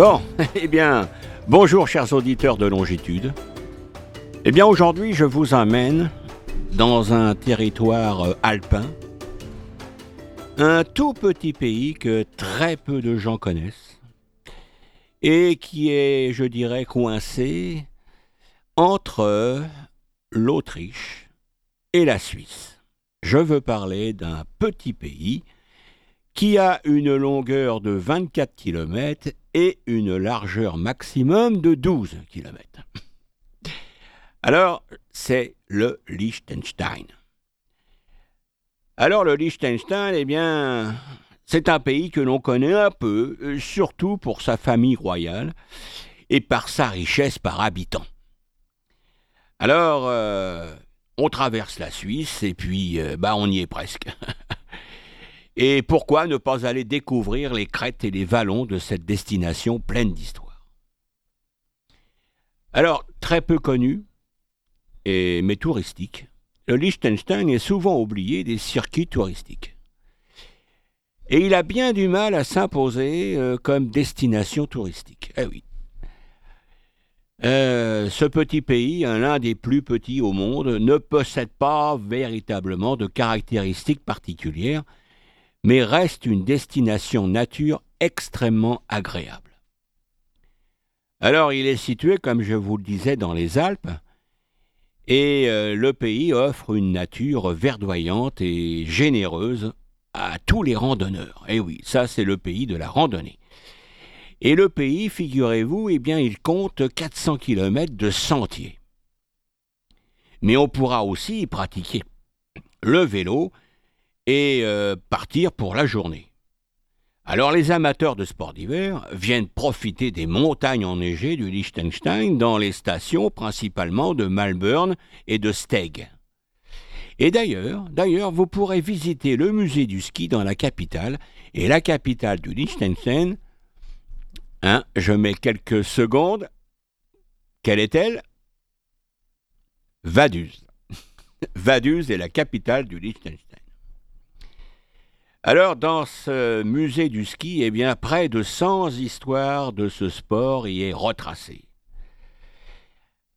Bon, eh bien, bonjour chers auditeurs de longitude. Eh bien, aujourd'hui, je vous emmène dans un territoire euh, alpin, un tout petit pays que très peu de gens connaissent et qui est, je dirais, coincé entre l'Autriche et la Suisse. Je veux parler d'un petit pays qui a une longueur de 24 km et une largeur maximum de 12 km. Alors, c'est le Liechtenstein. Alors, le Liechtenstein, eh bien, c'est un pays que l'on connaît un peu, euh, surtout pour sa famille royale et par sa richesse par habitant. Alors, euh, on traverse la Suisse et puis, euh, bah, on y est presque. Et pourquoi ne pas aller découvrir les crêtes et les vallons de cette destination pleine d'histoire? Alors, très peu connu, et, mais touristique, le Liechtenstein est souvent oublié des circuits touristiques. Et il a bien du mal à s'imposer euh, comme destination touristique. Eh oui. Euh, ce petit pays, l'un des plus petits au monde, ne possède pas véritablement de caractéristiques particulières mais reste une destination nature extrêmement agréable. Alors il est situé, comme je vous le disais, dans les Alpes, et euh, le pays offre une nature verdoyante et généreuse à tous les randonneurs. Et oui, ça c'est le pays de la randonnée. Et le pays, figurez-vous, eh bien, il compte 400 km de sentiers. Mais on pourra aussi y pratiquer le vélo et euh, partir pour la journée. Alors les amateurs de sports d'hiver viennent profiter des montagnes enneigées du Liechtenstein dans les stations principalement de Malburn et de Steg. Et d'ailleurs, d'ailleurs, vous pourrez visiter le musée du ski dans la capitale et la capitale du Liechtenstein. Hein, je mets quelques secondes. Quelle est-elle? Vaduz. Vaduz est la capitale du Liechtenstein. Alors, dans ce musée du ski, eh bien, près de 100 histoires de ce sport y est retracées.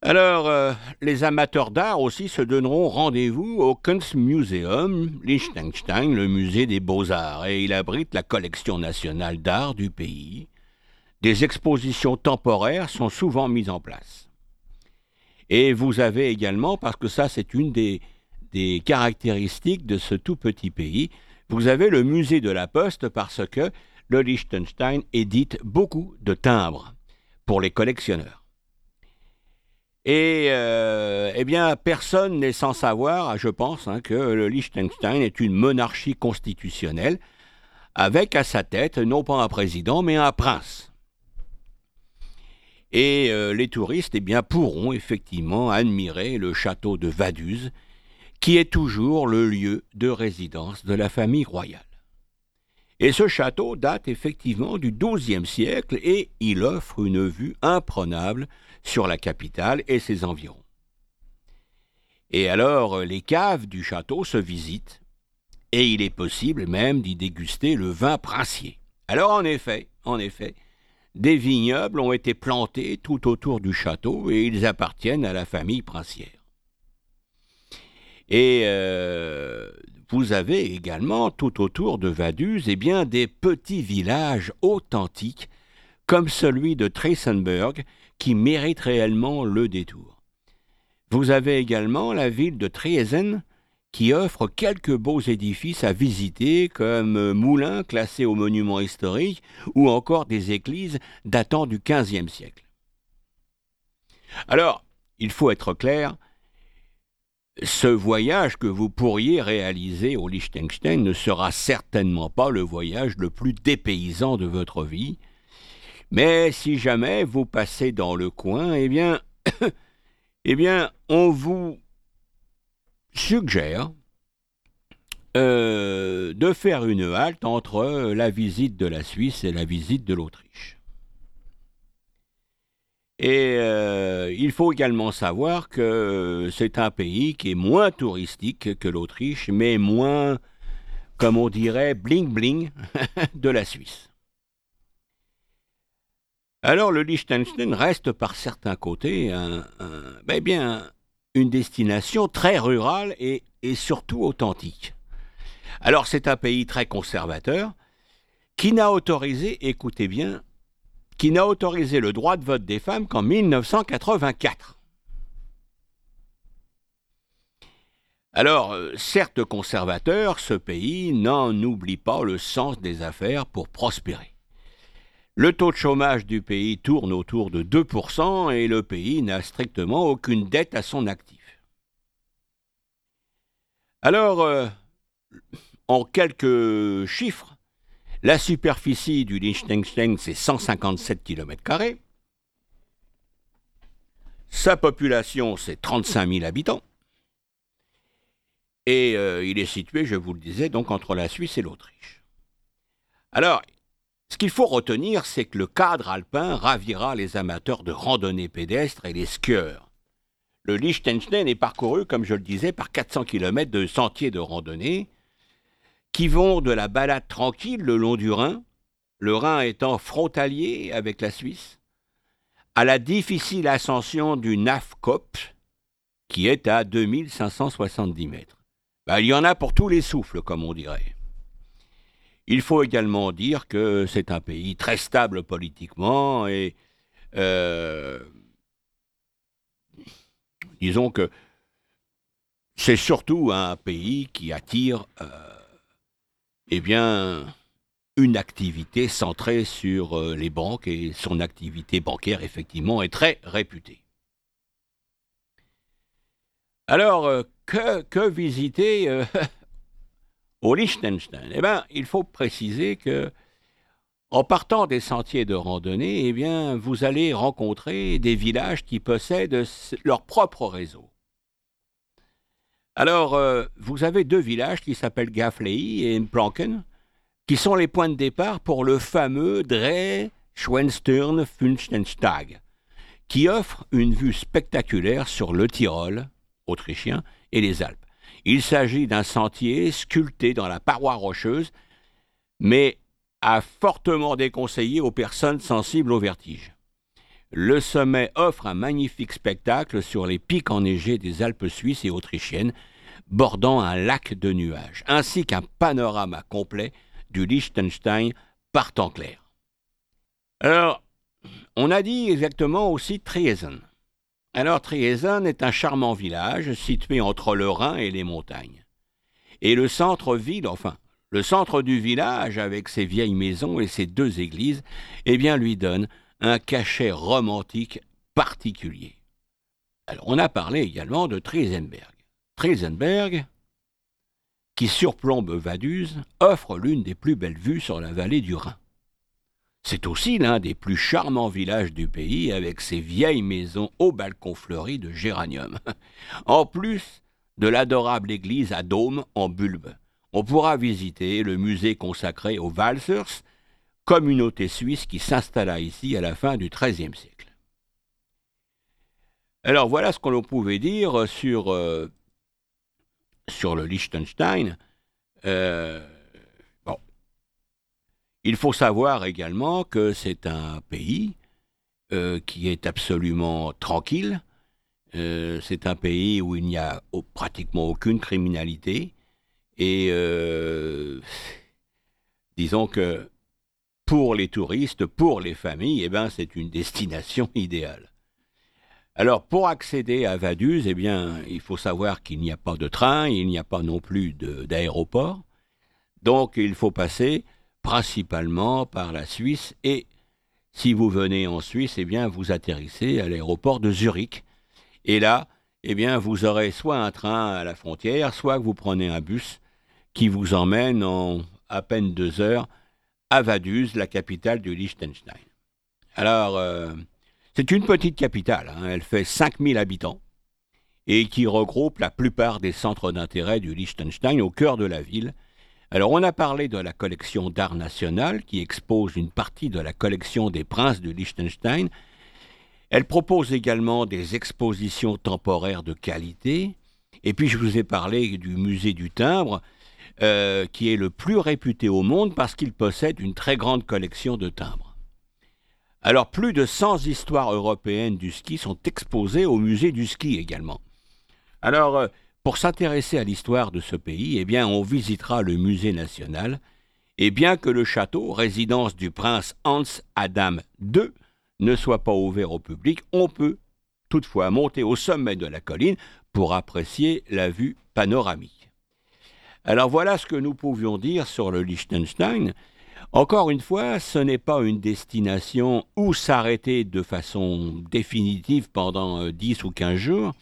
Alors, euh, les amateurs d'art aussi se donneront rendez-vous au Kunstmuseum Liechtenstein, le musée des beaux-arts, et il abrite la collection nationale d'art du pays. Des expositions temporaires sont souvent mises en place. Et vous avez également, parce que ça c'est une des caractéristiques de ce tout petit pays, vous avez le musée de la Poste parce que le Liechtenstein édite beaucoup de timbres pour les collectionneurs. Et euh, eh bien, personne n'est sans savoir, je pense, hein, que le Liechtenstein est une monarchie constitutionnelle, avec à sa tête non pas un président, mais un prince. Et euh, les touristes eh bien, pourront effectivement admirer le château de Vaduz, qui est toujours le lieu de résidence de la famille royale. Et ce château date effectivement du XIIe siècle et il offre une vue imprenable sur la capitale et ses environs. Et alors les caves du château se visitent et il est possible même d'y déguster le vin princier. Alors en effet, en effet, des vignobles ont été plantés tout autour du château et ils appartiennent à la famille princière. Et euh, vous avez également tout autour de Vaduz eh bien, des petits villages authentiques comme celui de Tressenberg qui mérite réellement le détour. Vous avez également la ville de Triesen qui offre quelques beaux édifices à visiter comme moulins classés au monument historique ou encore des églises datant du XVe siècle. Alors, il faut être clair, ce voyage que vous pourriez réaliser au Liechtenstein ne sera certainement pas le voyage le plus dépaysant de votre vie. Mais si jamais vous passez dans le coin, eh bien, eh bien, on vous suggère euh, de faire une halte entre la visite de la Suisse et la visite de l'Autriche. Et euh, il faut également savoir que c'est un pays qui est moins touristique que l'Autriche, mais moins, comme on dirait, bling-bling de la Suisse. Alors le Liechtenstein reste par certains côtés ben bien, une destination très rurale et, et surtout authentique. Alors c'est un pays très conservateur qui n'a autorisé, écoutez bien, qui n'a autorisé le droit de vote des femmes qu'en 1984. Alors, euh, certes conservateur, ce pays n'en oublie pas le sens des affaires pour prospérer. Le taux de chômage du pays tourne autour de 2% et le pays n'a strictement aucune dette à son actif. Alors, euh, en quelques chiffres, la superficie du Liechtenstein, c'est 157 km. Sa population, c'est 35 000 habitants. Et euh, il est situé, je vous le disais, donc entre la Suisse et l'Autriche. Alors, ce qu'il faut retenir, c'est que le cadre alpin ravira les amateurs de randonnée pédestre et les skieurs. Le Liechtenstein est parcouru, comme je le disais, par 400 km de sentiers de randonnée qui vont de la balade tranquille le long du Rhin, le Rhin étant frontalier avec la Suisse, à la difficile ascension du Nafkop, qui est à 2570 mètres. Ben, il y en a pour tous les souffles, comme on dirait. Il faut également dire que c'est un pays très stable politiquement et euh, disons que c'est surtout un pays qui attire euh, eh bien, une activité centrée sur euh, les banques et son activité bancaire, effectivement, est très réputée. Alors, que, visiter euh, au Liechtenstein? Eh bien, il faut préciser que en partant des sentiers de randonnée, eh bien, vous allez rencontrer des villages qui possèdent leur propre réseau. Alors, euh, vous avez deux villages qui s'appellent Gaflei et Planken, qui sont les points de départ pour le fameux Dreh Schwensturn Funstenstag, qui offre une vue spectaculaire sur le Tyrol autrichien et les Alpes. Il s'agit d'un sentier sculpté dans la paroi rocheuse, mais a fortement déconseillé aux personnes sensibles au vertige. Le sommet offre un magnifique spectacle sur les pics enneigés des Alpes suisses et autrichiennes, bordant un lac de nuages, ainsi qu'un panorama complet du Liechtenstein par temps clair. Alors, on a dit exactement aussi Triesen. Alors Triesen est un charmant village situé entre le Rhin et les montagnes. Et le centre-ville, enfin, le centre du village, avec ses vieilles maisons et ses deux églises, eh bien, lui donne un cachet romantique particulier. Alors, on a parlé également de Triesenberg. Triesenberg, qui surplombe Vaduz, offre l'une des plus belles vues sur la vallée du Rhin. C'est aussi l'un des plus charmants villages du pays avec ses vieilles maisons aux balcons fleuris de géranium. En plus de l'adorable église à dôme en bulbe, on pourra visiter le musée consacré aux Walsers, communauté suisse qui s'installa ici à la fin du XIIIe siècle. Alors voilà ce que l'on pouvait dire sur, euh, sur le Liechtenstein. Euh, il faut savoir également que c'est un pays euh, qui est absolument tranquille. C'est un pays où il n'y a pratiquement aucune criminalité. Et disons que pour les touristes, pour les familles, eh ben, c'est une destination idéale. Alors, pour accéder à Vaduz, eh bien, il faut savoir qu'il n'y a pas de train, il n'y a pas non plus d'aéroport. Donc, il faut passer principalement par la Suisse et si vous venez en Suisse, eh bien, vous atterrissez à l'aéroport de Zurich. Et là, eh bien, vous aurez soit un train à la frontière, soit vous prenez un bus qui vous emmène en à peine deux heures à Vaduz, la capitale du Liechtenstein. Alors, euh, c'est une petite capitale, hein. elle fait 5000 habitants et qui regroupe la plupart des centres d'intérêt du Liechtenstein au cœur de la ville, alors on a parlé de la collection d'art national qui expose une partie de la collection des princes de Liechtenstein. Elle propose également des expositions temporaires de qualité. Et puis je vous ai parlé du musée du timbre, euh, qui est le plus réputé au monde parce qu'il possède une très grande collection de timbres. Alors plus de 100 histoires européennes du ski sont exposées au musée du ski également. Alors euh, pour s'intéresser à l'histoire de ce pays, eh bien on visitera le musée national et bien que le château, résidence du prince Hans Adam II, ne soit pas ouvert au public, on peut toutefois monter au sommet de la colline pour apprécier la vue panoramique. Alors voilà ce que nous pouvions dire sur le Liechtenstein. Encore une fois, ce n'est pas une destination où s'arrêter de façon définitive pendant 10 euh, ou 15 jours,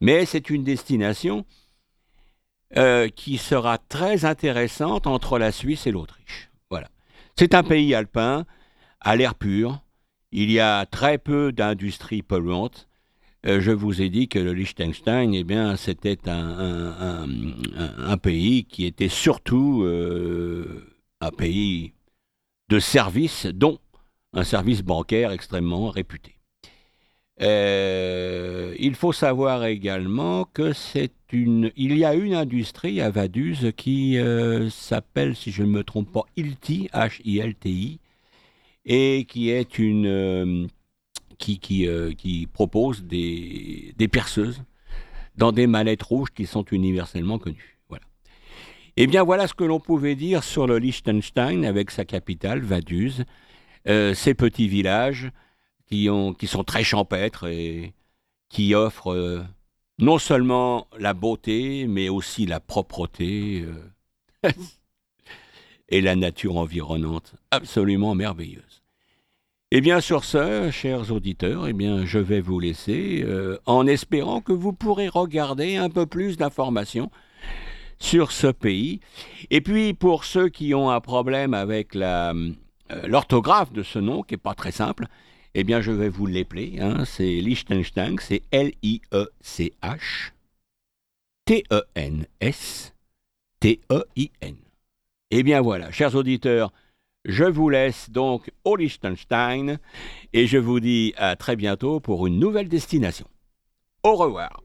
mais c'est une destination euh, qui sera très intéressante entre la Suisse et l'Autriche. Voilà. C'est un pays alpin, à l'air pur. Il y a très peu d'industries polluantes. Euh, je vous ai dit que le Liechtenstein, eh bien, c'était un, pays qui était surtout euh, un pays de services, dont un service bancaire extrêmement réputé. Euh, il faut savoir également que c'est une, il y a une industrie à Vaduz qui s'appelle, si je ne me trompe pas, ILTI, H-I-L-T-I, et qui est une, euh, qui, qui, qui, propose des, perceuses dans des manettes rouges qui sont universellement connues. Voilà. Eh bien, voilà ce que l'on pouvait dire sur le Liechtenstein avec sa capitale, Vaduz, ses petits villages, qui, ont, qui sont très champêtres et qui offrent euh, non seulement la beauté, mais aussi la propreté euh, et la nature environnante absolument merveilleuse. Et bien sur ce, chers auditeurs, eh bien je vais vous laisser euh, en espérant que vous pourrez regarder un peu plus d'informations sur ce pays. Et puis pour ceux qui ont un problème avec l'orthographe de ce nom, qui n'est pas très simple, eh bien, je vais vous l'épeler. Hein. C'est Liechtenstein, c'est L-I-E-C-H, T-E-N-S, T-E-I-N. Eh bien voilà, chers auditeurs, je vous laisse donc au Liechtenstein et je vous dis à très bientôt pour une nouvelle destination. Au revoir.